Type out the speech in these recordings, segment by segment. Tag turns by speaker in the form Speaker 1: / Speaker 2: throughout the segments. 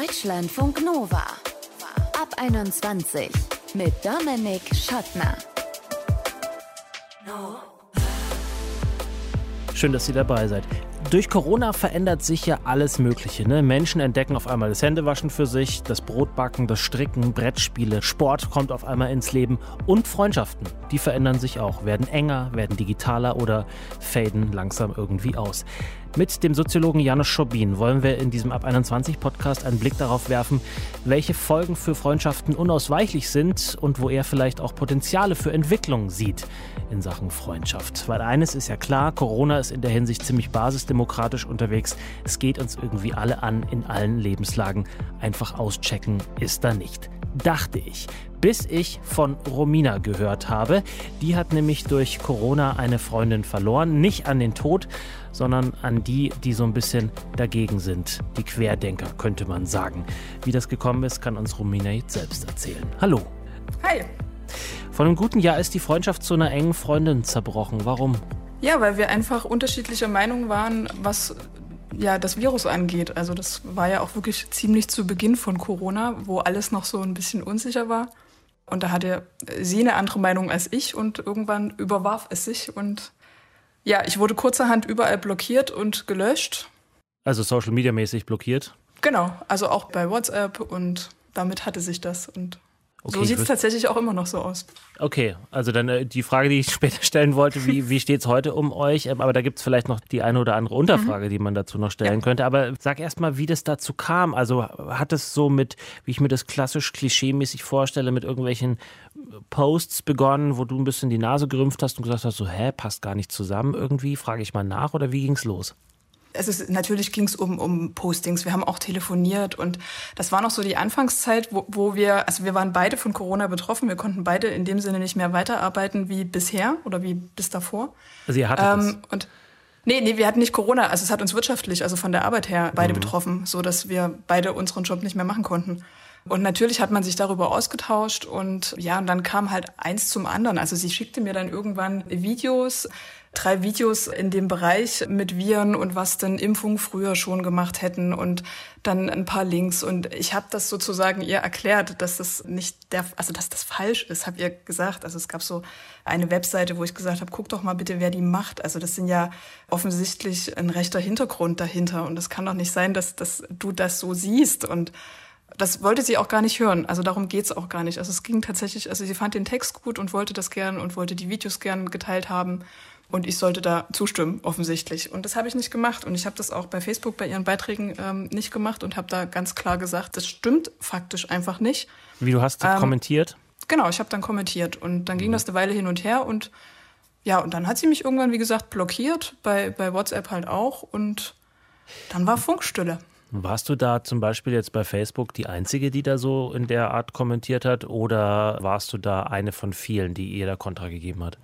Speaker 1: Deutschlandfunk Nova. Ab 21 mit Dominik Schottner.
Speaker 2: Schön, dass ihr dabei seid. Durch Corona verändert sich ja alles Mögliche. Ne? Menschen entdecken auf einmal das Händewaschen für sich, das Brotbacken, das Stricken, Brettspiele, Sport kommt auf einmal ins Leben und Freundschaften. Die verändern sich auch, werden enger, werden digitaler oder faden langsam irgendwie aus. Mit dem Soziologen Janusz Schobin wollen wir in diesem Ab 21 Podcast einen Blick darauf werfen, welche Folgen für Freundschaften unausweichlich sind und wo er vielleicht auch Potenziale für Entwicklung sieht in Sachen Freundschaft. Weil eines ist ja klar, Corona ist in der Hinsicht ziemlich basisdemokratisch unterwegs. Es geht uns irgendwie alle an in allen Lebenslagen. Einfach auschecken ist da nicht dachte ich, bis ich von Romina gehört habe. Die hat nämlich durch Corona eine Freundin verloren, nicht an den Tod, sondern an die, die so ein bisschen dagegen sind. Die Querdenker, könnte man sagen. Wie das gekommen ist, kann uns Romina jetzt selbst erzählen. Hallo.
Speaker 3: Hi.
Speaker 2: Vor einem guten Jahr ist die Freundschaft zu einer engen Freundin zerbrochen. Warum?
Speaker 3: Ja, weil wir einfach unterschiedlicher Meinung waren, was ja, das Virus angeht. Also das war ja auch wirklich ziemlich zu Beginn von Corona, wo alles noch so ein bisschen unsicher war. Und da hatte sie eine andere Meinung als ich und irgendwann überwarf es sich. Und ja, ich wurde kurzerhand überall blockiert und gelöscht.
Speaker 2: Also Social Media mäßig blockiert?
Speaker 3: Genau, also auch bei WhatsApp und damit hatte sich das. Und Okay, so sieht es tatsächlich auch immer noch so aus.
Speaker 2: Okay, also dann äh, die Frage, die ich später stellen wollte, wie, wie steht es heute um euch? Ähm, aber da gibt es vielleicht noch die eine oder andere Unterfrage, mhm. die man dazu noch stellen ja. könnte. Aber sag erst mal, wie das dazu kam. Also hat es so mit, wie ich mir das klassisch klischeemäßig vorstelle, mit irgendwelchen Posts begonnen, wo du ein bisschen die Nase gerümpft hast und gesagt hast, so, hä, passt gar nicht zusammen irgendwie? Frage ich mal nach oder wie ging es los?
Speaker 3: Es ist, natürlich ging es um, um Postings. Wir haben auch telefoniert und das war noch so die Anfangszeit, wo, wo wir, also wir waren beide von Corona betroffen. Wir konnten beide in dem Sinne nicht mehr weiterarbeiten wie bisher oder wie bis davor.
Speaker 2: Also ihr hattet ähm,
Speaker 3: das? Und Nee, nee, wir hatten nicht Corona. Also es hat uns wirtschaftlich, also von der Arbeit her, beide mhm. betroffen, so dass wir beide unseren Job nicht mehr machen konnten. Und natürlich hat man sich darüber ausgetauscht und ja, und dann kam halt eins zum anderen. Also sie schickte mir dann irgendwann Videos, drei Videos in dem Bereich mit Viren und was denn Impfungen früher schon gemacht hätten und dann ein paar Links. Und ich habe das sozusagen ihr erklärt, dass das nicht der, also dass das falsch ist, habe ihr gesagt. Also es gab so eine Webseite, wo ich gesagt habe, guck doch mal bitte, wer die macht. Also das sind ja offensichtlich ein rechter Hintergrund dahinter. Und es kann doch nicht sein, dass, dass du das so siehst. Und das wollte sie auch gar nicht hören. Also darum geht's auch gar nicht. Also es ging tatsächlich, also sie fand den Text gut und wollte das gern und wollte die Videos gern geteilt haben. Und ich sollte da zustimmen, offensichtlich. Und das habe ich nicht gemacht. Und ich habe das auch bei Facebook bei ihren Beiträgen ähm, nicht gemacht und habe da ganz klar gesagt, das stimmt faktisch einfach nicht.
Speaker 2: Wie du hast ähm, kommentiert?
Speaker 3: Genau, ich habe dann kommentiert. Und dann ging mhm. das eine Weile hin und her. Und ja, und dann hat sie mich irgendwann, wie gesagt, blockiert, bei, bei WhatsApp halt auch. Und dann war Funkstille.
Speaker 2: Warst du da zum Beispiel jetzt bei Facebook die Einzige, die da so in der Art kommentiert hat? Oder warst du da eine von vielen, die ihr da Kontra gegeben hat?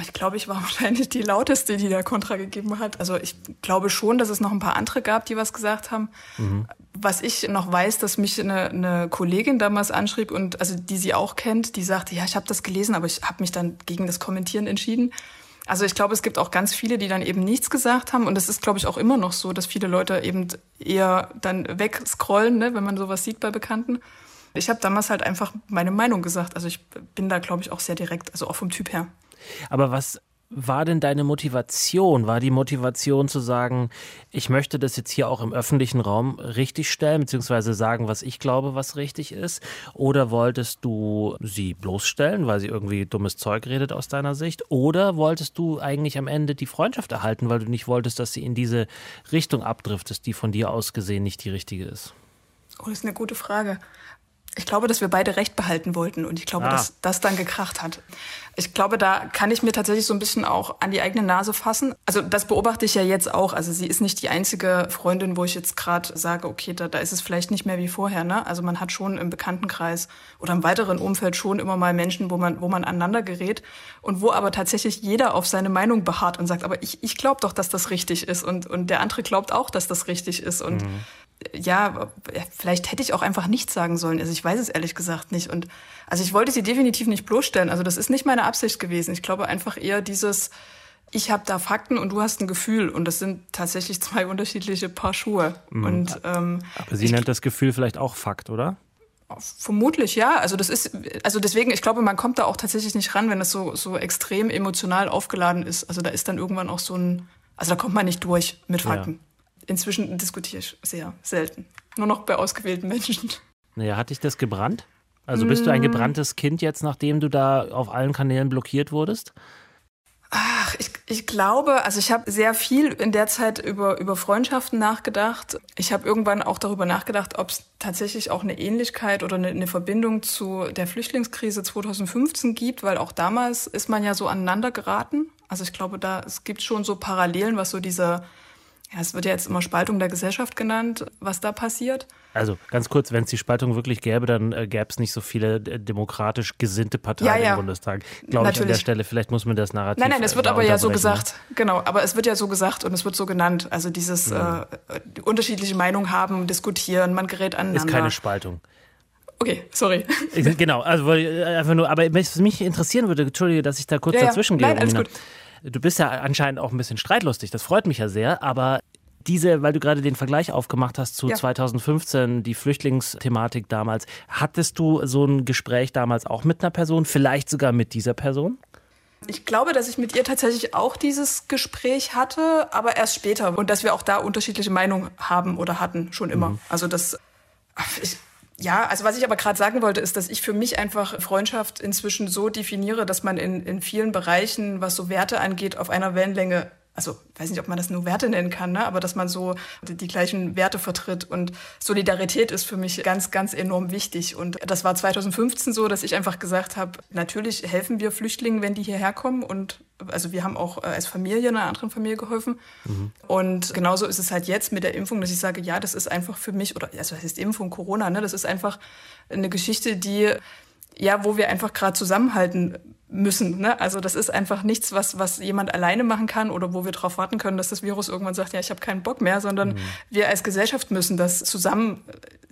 Speaker 3: Ich glaube, ich war wahrscheinlich die lauteste, die da Kontra gegeben hat. Also ich glaube schon, dass es noch ein paar andere gab, die was gesagt haben. Mhm. Was ich noch weiß, dass mich eine, eine, Kollegin damals anschrieb und also die sie auch kennt, die sagte, ja, ich habe das gelesen, aber ich habe mich dann gegen das Kommentieren entschieden. Also ich glaube, es gibt auch ganz viele, die dann eben nichts gesagt haben. Und es ist, glaube ich, auch immer noch so, dass viele Leute eben eher dann wegscrollen, ne, wenn man sowas sieht bei Bekannten. Ich habe damals halt einfach meine Meinung gesagt. Also ich bin da, glaube ich, auch sehr direkt, also auch vom Typ her.
Speaker 2: Aber was war denn deine Motivation? War die Motivation zu sagen, ich möchte das jetzt hier auch im öffentlichen Raum richtig stellen, beziehungsweise sagen, was ich glaube, was richtig ist? Oder wolltest du sie bloßstellen, weil sie irgendwie dummes Zeug redet aus deiner Sicht? Oder wolltest du eigentlich am Ende die Freundschaft erhalten, weil du nicht wolltest, dass sie in diese Richtung abdriftest, die von dir aus gesehen nicht die richtige ist?
Speaker 3: Oh, das ist eine gute Frage. Ich glaube, dass wir beide Recht behalten wollten und ich glaube, ah. dass das dann gekracht hat. Ich glaube, da kann ich mir tatsächlich so ein bisschen auch an die eigene Nase fassen. Also das beobachte ich ja jetzt auch. Also sie ist nicht die einzige Freundin, wo ich jetzt gerade sage, okay, da, da ist es vielleicht nicht mehr wie vorher. Ne? Also man hat schon im Bekanntenkreis oder im weiteren Umfeld schon immer mal Menschen, wo man, wo man aneinander gerät und wo aber tatsächlich jeder auf seine Meinung beharrt und sagt, aber ich, ich glaube doch, dass das richtig ist und, und der andere glaubt auch, dass das richtig ist. Und mhm ja, vielleicht hätte ich auch einfach nichts sagen sollen. Also ich weiß es ehrlich gesagt nicht. Und also ich wollte sie definitiv nicht bloßstellen. Also das ist nicht meine Absicht gewesen. Ich glaube einfach eher dieses, ich habe da Fakten und du hast ein Gefühl und das sind tatsächlich zwei unterschiedliche Paar Schuhe. Mhm. Und,
Speaker 2: ähm, Aber sie nennt das Gefühl vielleicht auch Fakt, oder?
Speaker 3: Vermutlich ja. Also das ist, also deswegen, ich glaube, man kommt da auch tatsächlich nicht ran, wenn das so, so extrem emotional aufgeladen ist. Also da ist dann irgendwann auch so ein, also da kommt man nicht durch mit Fakten. Ja. Inzwischen diskutiere ich sehr selten. Nur noch bei ausgewählten Menschen.
Speaker 2: Naja, hat dich das gebrannt? Also bist du ein mm. gebranntes Kind jetzt, nachdem du da auf allen Kanälen blockiert wurdest?
Speaker 3: Ach, ich, ich glaube, also ich habe sehr viel in der Zeit über, über Freundschaften nachgedacht. Ich habe irgendwann auch darüber nachgedacht, ob es tatsächlich auch eine Ähnlichkeit oder eine, eine Verbindung zu der Flüchtlingskrise 2015 gibt, weil auch damals ist man ja so aneinander geraten. Also ich glaube, da es gibt schon so Parallelen, was so diese ja, es wird ja jetzt immer Spaltung der Gesellschaft genannt, was da passiert.
Speaker 2: Also ganz kurz, wenn es die Spaltung wirklich gäbe, dann äh, gäbe es nicht so viele äh, demokratisch gesinnte Parteien ja, ja. im Bundestag. Glaube ich an der Stelle. Vielleicht muss man das Narrativ.
Speaker 3: Nein, nein, es wird aber ja so gesagt. Genau, aber es wird ja so gesagt und es wird so genannt. Also dieses ja. äh, unterschiedliche Meinungen haben, diskutieren, man gerät aneinander.
Speaker 2: Ist keine Spaltung.
Speaker 3: Okay, sorry.
Speaker 2: Genau, also äh, einfach nur, aber was mich interessieren würde, entschuldige, dass ich da kurz ja, dazwischen gehe. Nein, alles gut. Du bist ja anscheinend auch ein bisschen streitlustig, das freut mich ja sehr, aber diese, weil du gerade den Vergleich aufgemacht hast zu ja. 2015, die Flüchtlingsthematik damals, hattest du so ein Gespräch damals auch mit einer Person, vielleicht sogar mit dieser Person?
Speaker 3: Ich glaube, dass ich mit ihr tatsächlich auch dieses Gespräch hatte, aber erst später und dass wir auch da unterschiedliche Meinungen haben oder hatten, schon immer. Mhm. Also das, ich, ja, also was ich aber gerade sagen wollte, ist, dass ich für mich einfach Freundschaft inzwischen so definiere, dass man in, in vielen Bereichen, was so Werte angeht, auf einer Wellenlänge also weiß nicht, ob man das nur Werte nennen kann, ne? aber dass man so die, die, gleichen Werte vertritt. Und Solidarität ist für mich ganz, ganz enorm wichtig. Und das war 2015 so, dass ich einfach gesagt habe, natürlich helfen wir Flüchtlingen, wenn die hierher kommen. Und also wir haben auch äh, als Familie einer anderen Familie geholfen. Mhm. Und genauso ist es halt jetzt mit der Impfung, dass ich sage, ja, das ist einfach für mich, oder also das heißt Impfung, Corona, ne? das ist einfach eine Geschichte, die ja, wo wir einfach gerade zusammenhalten müssen. Ne? Also das ist einfach nichts, was, was jemand alleine machen kann oder wo wir darauf warten können, dass das Virus irgendwann sagt, ja, ich habe keinen Bock mehr, sondern mhm. wir als Gesellschaft müssen das zusammen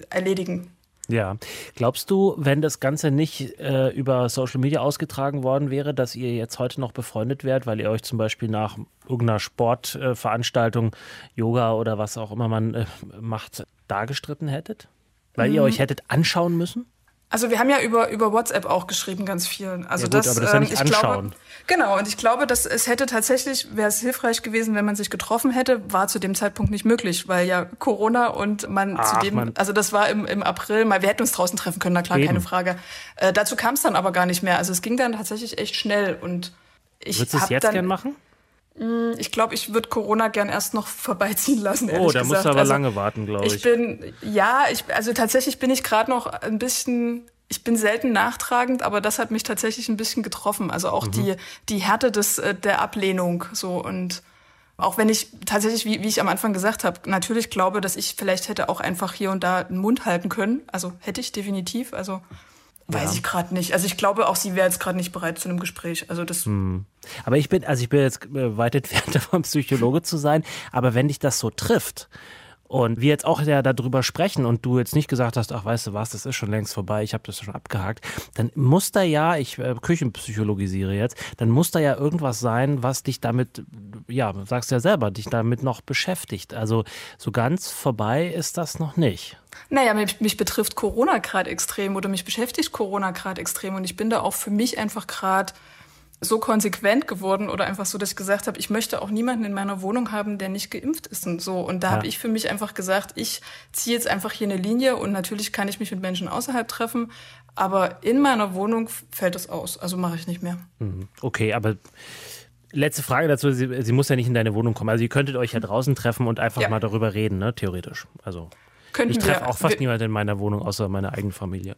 Speaker 3: erledigen.
Speaker 2: Ja. Glaubst du, wenn das Ganze nicht äh, über Social Media ausgetragen worden wäre, dass ihr jetzt heute noch befreundet wärt, weil ihr euch zum Beispiel nach irgendeiner Sportveranstaltung, äh, Yoga oder was auch immer man äh, macht, dargestritten hättet? Weil mhm. ihr euch hättet anschauen müssen?
Speaker 3: Also wir haben ja über, über WhatsApp auch geschrieben, ganz viel. Also
Speaker 2: ja gut,
Speaker 3: das,
Speaker 2: aber das ähm, ich anschauen. Glaube,
Speaker 3: genau, und ich glaube, dass es hätte tatsächlich, wäre es hilfreich gewesen, wenn man sich getroffen hätte, war zu dem Zeitpunkt nicht möglich, weil ja Corona und man Ach, zu dem, man. also das war im, im April, mal, wir hätten uns draußen treffen können, na klar, Eben. keine Frage. Äh, dazu kam es dann aber gar nicht mehr. Also es ging dann tatsächlich echt schnell und ich
Speaker 2: Würdest du es jetzt dann, gern machen?
Speaker 3: Mm, ich glaube, ich würde Corona gern erst noch vorbeiziehen lassen. Oh,
Speaker 2: da musst du aber also, lange warten, glaube ich.
Speaker 3: Ich bin, ja, ich, also tatsächlich bin ich gerade noch ein bisschen, ich bin selten nachtragend, aber das hat mich tatsächlich ein bisschen getroffen. Also auch mhm. die, die Härte des, äh, der Ablehnung, so und auch wenn ich tatsächlich, wie, wie ich am Anfang gesagt habe, natürlich glaube, dass ich vielleicht hätte auch einfach hier und da den Mund halten können. Also hätte ich definitiv. Also Weiß ja. ich gerade nicht. Also ich glaube auch, sie wäre jetzt gerade nicht bereit zu einem Gespräch. Also das. Hm.
Speaker 2: Aber ich bin, also ich bin jetzt äh, weit entfernt davon, Psychologe zu sein. Aber wenn dich das so trifft, und wir jetzt auch ja darüber sprechen und du jetzt nicht gesagt hast, ach weißt du was, das ist schon längst vorbei, ich habe das schon abgehakt, dann muss da ja, ich äh, Küchenpsychologisiere jetzt, dann muss da ja irgendwas sein, was dich damit, ja, sagst ja selber, dich damit noch beschäftigt. Also so ganz vorbei ist das noch nicht.
Speaker 3: Naja, mich, mich betrifft Corona gerade extrem oder mich beschäftigt Corona gerade extrem und ich bin da auch für mich einfach gerade so konsequent geworden oder einfach so, dass ich gesagt habe, ich möchte auch niemanden in meiner Wohnung haben, der nicht geimpft ist und so. Und da ja. habe ich für mich einfach gesagt, ich ziehe jetzt einfach hier eine Linie und natürlich kann ich mich mit Menschen außerhalb treffen, aber in meiner Wohnung fällt es aus. Also mache ich nicht mehr.
Speaker 2: Mhm. Okay, aber letzte Frage dazu, sie, sie, muss ja nicht in deine Wohnung kommen. Also ihr könntet euch ja draußen treffen und einfach ja. mal darüber reden, ne? Theoretisch. Also Könnten ich treffe auch fast niemanden in meiner Wohnung, außer meiner eigenen Familie.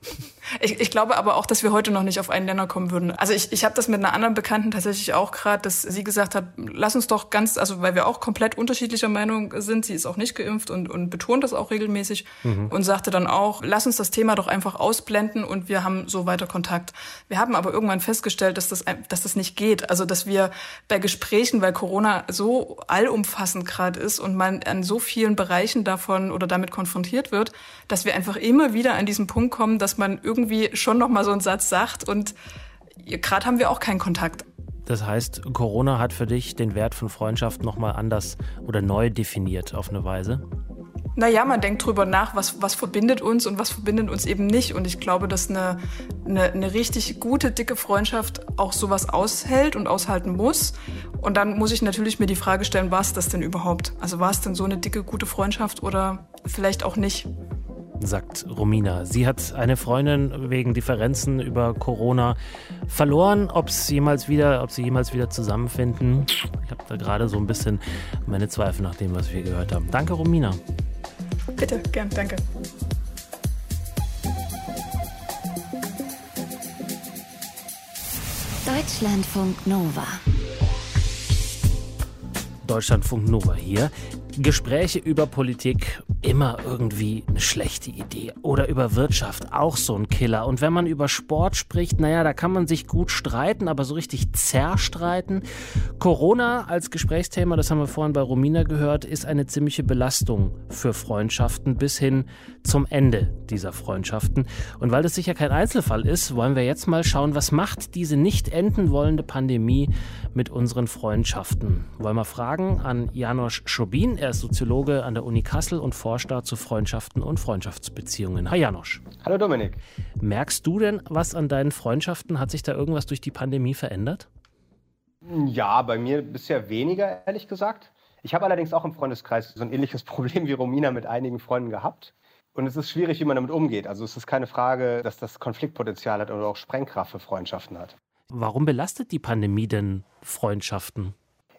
Speaker 3: Ich, ich, glaube aber auch, dass wir heute noch nicht auf einen Nenner kommen würden. Also ich, ich habe das mit einer anderen Bekannten tatsächlich auch gerade, dass sie gesagt hat, lass uns doch ganz, also weil wir auch komplett unterschiedlicher Meinung sind, sie ist auch nicht geimpft und, und betont das auch regelmäßig mhm. und sagte dann auch, lass uns das Thema doch einfach ausblenden und wir haben so weiter Kontakt. Wir haben aber irgendwann festgestellt, dass das, dass das nicht geht. Also dass wir bei Gesprächen, weil Corona so allumfassend gerade ist und man an so vielen Bereichen davon oder damit konfrontiert konfrontiert wird, dass wir einfach immer wieder an diesen Punkt kommen, dass man irgendwie schon noch mal so einen Satz sagt und gerade haben wir auch keinen Kontakt.
Speaker 2: Das heißt, Corona hat für dich den Wert von Freundschaft nochmal anders oder neu definiert auf eine Weise?
Speaker 3: Naja, man denkt drüber nach, was, was verbindet uns und was verbindet uns eben nicht. Und ich glaube, dass eine, eine, eine richtig gute, dicke Freundschaft auch sowas aushält und aushalten muss. Und dann muss ich natürlich mir die Frage stellen, war es das denn überhaupt? Also war es denn so eine dicke, gute Freundschaft oder vielleicht auch nicht?
Speaker 2: sagt Romina. Sie hat eine Freundin wegen Differenzen über Corona verloren. Ob jemals wieder, ob sie jemals wieder zusammenfinden, ich habe da gerade so ein bisschen meine Zweifel nach dem, was wir gehört haben. Danke, Romina.
Speaker 3: Bitte, gern, danke.
Speaker 1: Deutschlandfunk Nova.
Speaker 2: Deutschlandfunk Nova hier. Gespräche über Politik immer irgendwie eine schlechte Idee. Oder über Wirtschaft, auch so ein Killer. Und wenn man über Sport spricht, naja, da kann man sich gut streiten, aber so richtig zerstreiten. Corona als Gesprächsthema, das haben wir vorhin bei Romina gehört, ist eine ziemliche Belastung für Freundschaften bis hin zum Ende dieser Freundschaften. Und weil das sicher kein Einzelfall ist, wollen wir jetzt mal schauen, was macht diese nicht enden wollende Pandemie mit unseren Freundschaften. Wollen wir fragen an Janosch Schobin. Er ist Soziologe an der Uni Kassel und forscht forscht da zu Freundschaften und Freundschaftsbeziehungen. Hi Janosch.
Speaker 4: Hallo Dominik.
Speaker 2: Merkst du denn was an deinen Freundschaften? Hat sich da irgendwas durch die Pandemie verändert?
Speaker 4: Ja, bei mir bisher weniger, ehrlich gesagt. Ich habe allerdings auch im Freundeskreis so ein ähnliches Problem wie Romina mit einigen Freunden gehabt. Und es ist schwierig, wie man damit umgeht. Also es ist keine Frage, dass das Konfliktpotenzial hat oder auch Sprengkraft für Freundschaften hat.
Speaker 2: Warum belastet die Pandemie denn Freundschaften?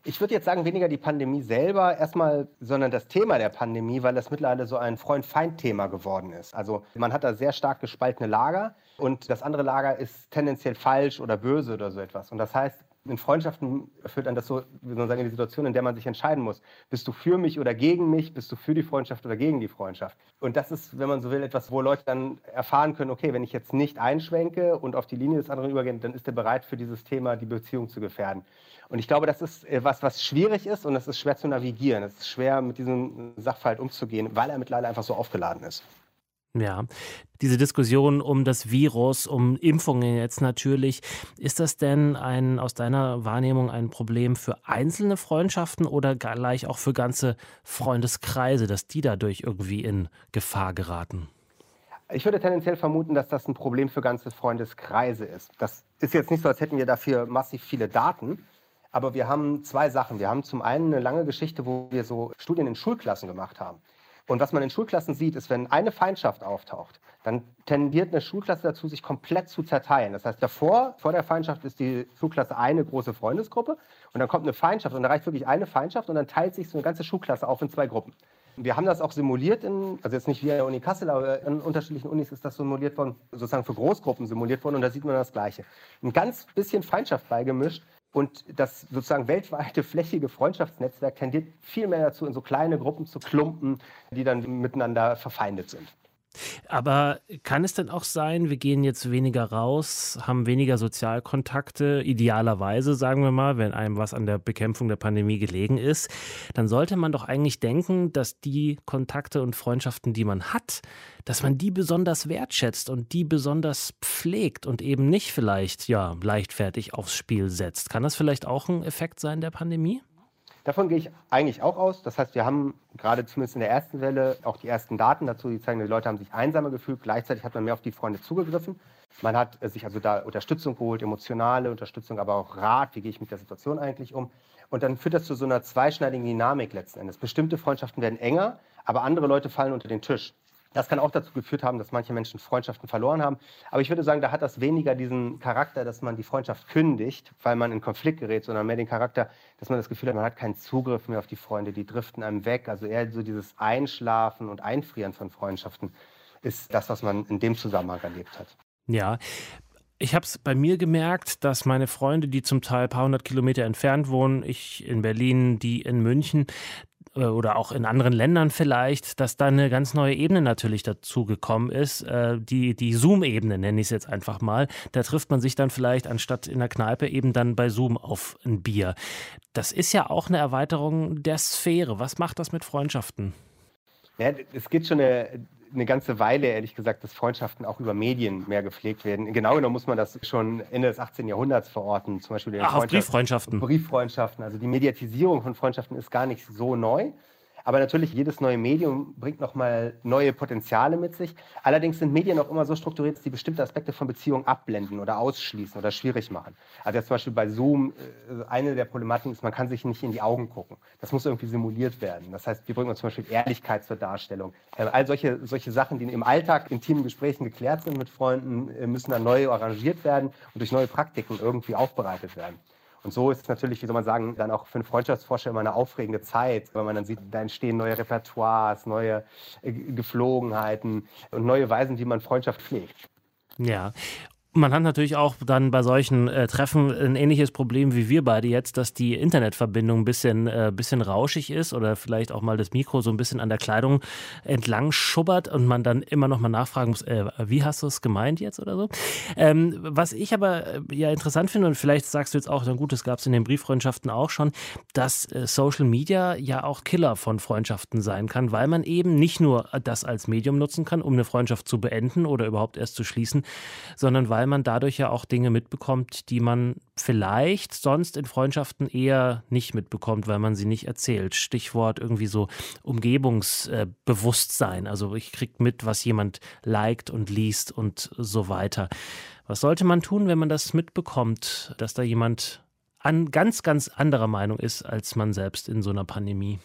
Speaker 4: Ich würde jetzt sagen, weniger die Pandemie selber erstmal, sondern das Thema der Pandemie, weil das mittlerweile so ein Freund-Feind-Thema geworden ist. Also man hat da sehr stark gespaltene Lager und das andere Lager ist tendenziell falsch oder böse oder so etwas. Und das heißt, in Freundschaften führt dann das so, wie soll man sagen, in die Situation, in der man sich entscheiden muss. Bist du für mich oder gegen mich? Bist du für die Freundschaft oder gegen die Freundschaft? Und das ist, wenn man so will, etwas, wo Leute dann erfahren können, okay, wenn ich jetzt nicht einschwenke und auf die Linie des anderen übergehe, dann ist er bereit für dieses Thema, die Beziehung zu gefährden. Und ich glaube, das ist äh, was, was schwierig ist und es ist schwer zu navigieren. Es ist schwer, mit diesem Sachverhalt umzugehen, weil er mittlerweile einfach so aufgeladen ist.
Speaker 2: Ja, diese Diskussion um das Virus, um Impfungen jetzt natürlich, ist das denn ein, aus deiner Wahrnehmung ein Problem für einzelne Freundschaften oder gleich auch für ganze Freundeskreise, dass die dadurch irgendwie in Gefahr geraten?
Speaker 4: Ich würde tendenziell vermuten, dass das ein Problem für ganze Freundeskreise ist. Das ist jetzt nicht so, als hätten wir dafür massiv viele Daten. Aber wir haben zwei Sachen. Wir haben zum einen eine lange Geschichte, wo wir so Studien in Schulklassen gemacht haben. Und was man in Schulklassen sieht, ist, wenn eine Feindschaft auftaucht, dann tendiert eine Schulklasse dazu, sich komplett zu zerteilen. Das heißt, davor, vor der Feindschaft ist die Schulklasse eine große Freundesgruppe und dann kommt eine Feindschaft und da reicht wirklich eine Feindschaft und dann teilt sich so eine ganze Schulklasse auf in zwei Gruppen. Wir haben das auch simuliert, in, also jetzt nicht wie an der Uni Kassel, aber in unterschiedlichen Unis ist das simuliert worden, sozusagen für Großgruppen simuliert worden und da sieht man das Gleiche. Ein ganz bisschen Feindschaft beigemischt und das sozusagen weltweite flächige Freundschaftsnetzwerk tendiert viel mehr dazu, in so kleine Gruppen zu klumpen, die dann miteinander verfeindet sind.
Speaker 2: Aber kann es denn auch sein, wir gehen jetzt weniger raus, haben weniger Sozialkontakte, idealerweise sagen wir mal, wenn einem was an der Bekämpfung der Pandemie gelegen ist, dann sollte man doch eigentlich denken, dass die Kontakte und Freundschaften, die man hat, dass man die besonders wertschätzt und die besonders pflegt und eben nicht vielleicht ja leichtfertig aufs Spiel setzt. Kann das vielleicht auch ein Effekt sein der Pandemie?
Speaker 4: Davon gehe ich eigentlich auch aus. Das heißt, wir haben gerade zumindest in der ersten Welle auch die ersten Daten dazu, die zeigen, die Leute haben sich einsamer gefühlt. Gleichzeitig hat man mehr auf die Freunde zugegriffen. Man hat sich also da Unterstützung geholt, emotionale Unterstützung, aber auch Rat, wie gehe ich mit der Situation eigentlich um. Und dann führt das zu so einer zweischneidigen Dynamik letzten Endes. Bestimmte Freundschaften werden enger, aber andere Leute fallen unter den Tisch. Das kann auch dazu geführt haben, dass manche Menschen Freundschaften verloren haben. Aber ich würde sagen, da hat das weniger diesen Charakter, dass man die Freundschaft kündigt, weil man in Konflikt gerät, sondern mehr den Charakter, dass man das Gefühl hat, man hat keinen Zugriff mehr auf die Freunde, die driften einem weg. Also eher so dieses Einschlafen und Einfrieren von Freundschaften ist das, was man in dem Zusammenhang erlebt hat.
Speaker 2: Ja, ich habe es bei mir gemerkt, dass meine Freunde, die zum Teil ein paar hundert Kilometer entfernt wohnen, ich in Berlin, die in München, oder auch in anderen Ländern vielleicht, dass da eine ganz neue Ebene natürlich dazu gekommen ist. Äh, die die Zoom-Ebene nenne ich es jetzt einfach mal. Da trifft man sich dann vielleicht anstatt in der Kneipe eben dann bei Zoom auf ein Bier. Das ist ja auch eine Erweiterung der Sphäre. Was macht das mit Freundschaften?
Speaker 4: Ja, es geht schon eine eine ganze Weile, ehrlich gesagt, dass Freundschaften auch über Medien mehr gepflegt werden. Genau genommen muss man das schon Ende des 18. Jahrhunderts verorten. Zum Beispiel
Speaker 2: Ach, auf Brieffreundschaften.
Speaker 4: Brieffreundschaften. Also die Mediatisierung von Freundschaften ist gar nicht so neu. Aber natürlich, jedes neue Medium bringt nochmal neue Potenziale mit sich. Allerdings sind Medien auch immer so strukturiert, dass sie bestimmte Aspekte von Beziehungen abblenden oder ausschließen oder schwierig machen. Also jetzt zum Beispiel bei Zoom, äh, eine der Problematiken ist, man kann sich nicht in die Augen gucken. Das muss irgendwie simuliert werden. Das heißt, wir bringen uns zum Beispiel Ehrlichkeit zur Darstellung. Äh, all solche, solche Sachen, die im Alltag, in intimen Gesprächen geklärt sind mit Freunden, äh, müssen dann neu arrangiert werden und durch neue Praktiken irgendwie aufbereitet werden. Und so ist es natürlich, wie soll man sagen, dann auch für einen Freundschaftsforscher immer eine aufregende Zeit, weil man dann sieht, da entstehen neue Repertoires, neue äh, Geflogenheiten und neue Weisen, wie man Freundschaft pflegt.
Speaker 2: Ja, man hat natürlich auch dann bei solchen äh, Treffen ein ähnliches Problem wie wir beide jetzt, dass die Internetverbindung ein bisschen, äh, bisschen rauschig ist oder vielleicht auch mal das Mikro so ein bisschen an der Kleidung entlang schubbert und man dann immer noch mal nachfragen muss, äh, wie hast du es gemeint jetzt oder so. Ähm, was ich aber äh, ja interessant finde und vielleicht sagst du jetzt auch, dann gut, das gab es in den Brieffreundschaften auch schon, dass äh, Social Media ja auch Killer von Freundschaften sein kann, weil man eben nicht nur das als Medium nutzen kann, um eine Freundschaft zu beenden oder überhaupt erst zu schließen, sondern weil weil man dadurch ja auch Dinge mitbekommt, die man vielleicht sonst in Freundschaften eher nicht mitbekommt, weil man sie nicht erzählt. Stichwort irgendwie so Umgebungsbewusstsein. Also ich kriege mit, was jemand liked und liest und so weiter. Was sollte man tun, wenn man das mitbekommt, dass da jemand an ganz, ganz anderer Meinung ist als man selbst in so einer Pandemie?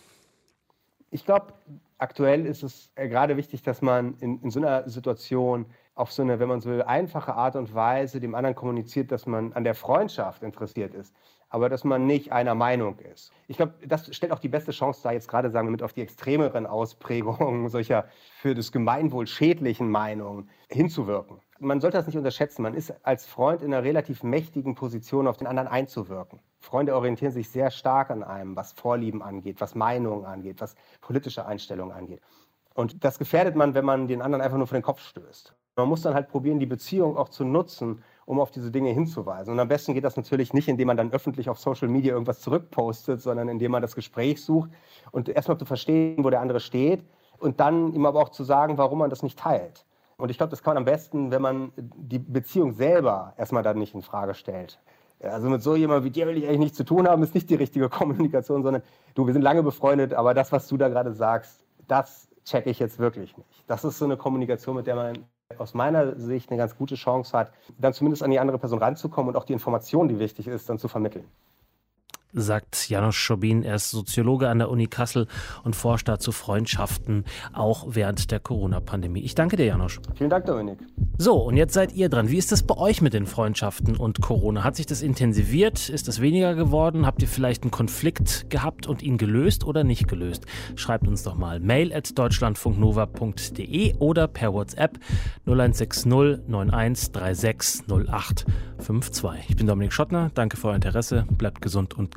Speaker 4: Ich glaube, aktuell ist es gerade wichtig, dass man in, in so einer Situation auf so eine, wenn man so will, einfache Art und Weise dem anderen kommuniziert, dass man an der Freundschaft interessiert ist, aber dass man nicht einer Meinung ist. Ich glaube, das stellt auch die beste Chance dar, jetzt gerade sagen wir mit auf die extremeren Ausprägungen solcher für das Gemeinwohl schädlichen Meinungen hinzuwirken. Man sollte das nicht unterschätzen. Man ist als Freund in einer relativ mächtigen Position, auf den anderen einzuwirken. Freunde orientieren sich sehr stark an einem, was Vorlieben angeht, was Meinungen angeht, was politische Einstellungen angeht. Und das gefährdet man, wenn man den anderen einfach nur vor den Kopf stößt. Man muss dann halt probieren, die Beziehung auch zu nutzen, um auf diese Dinge hinzuweisen. Und am besten geht das natürlich nicht, indem man dann öffentlich auf Social Media irgendwas zurückpostet, sondern indem man das Gespräch sucht und erstmal zu verstehen, wo der andere steht und dann ihm aber auch zu sagen, warum man das nicht teilt. Und ich glaube, das kann man am besten, wenn man die Beziehung selber erstmal dann nicht in Frage stellt. Also mit so jemandem wie dir will ich eigentlich nichts zu tun haben, ist nicht die richtige Kommunikation, sondern du, wir sind lange befreundet, aber das, was du da gerade sagst, das checke ich jetzt wirklich nicht. Das ist so eine Kommunikation, mit der man aus meiner Sicht eine ganz gute Chance hat, dann zumindest an die andere Person ranzukommen und auch die Information, die wichtig ist, dann zu vermitteln
Speaker 2: sagt Janusz Schobin. Er ist Soziologe an der Uni Kassel und forscht da zu Freundschaften, auch während der Corona-Pandemie. Ich danke dir, Janusz.
Speaker 4: Vielen Dank, Dominik.
Speaker 2: So, und jetzt seid ihr dran. Wie ist das bei euch mit den Freundschaften und Corona? Hat sich das intensiviert? Ist das weniger geworden? Habt ihr vielleicht einen Konflikt gehabt und ihn gelöst oder nicht gelöst? Schreibt uns doch mal mail at deutschlandfunknova.de oder per WhatsApp 0160 9136 0852. Ich bin Dominik Schottner. Danke für euer Interesse. Bleibt gesund und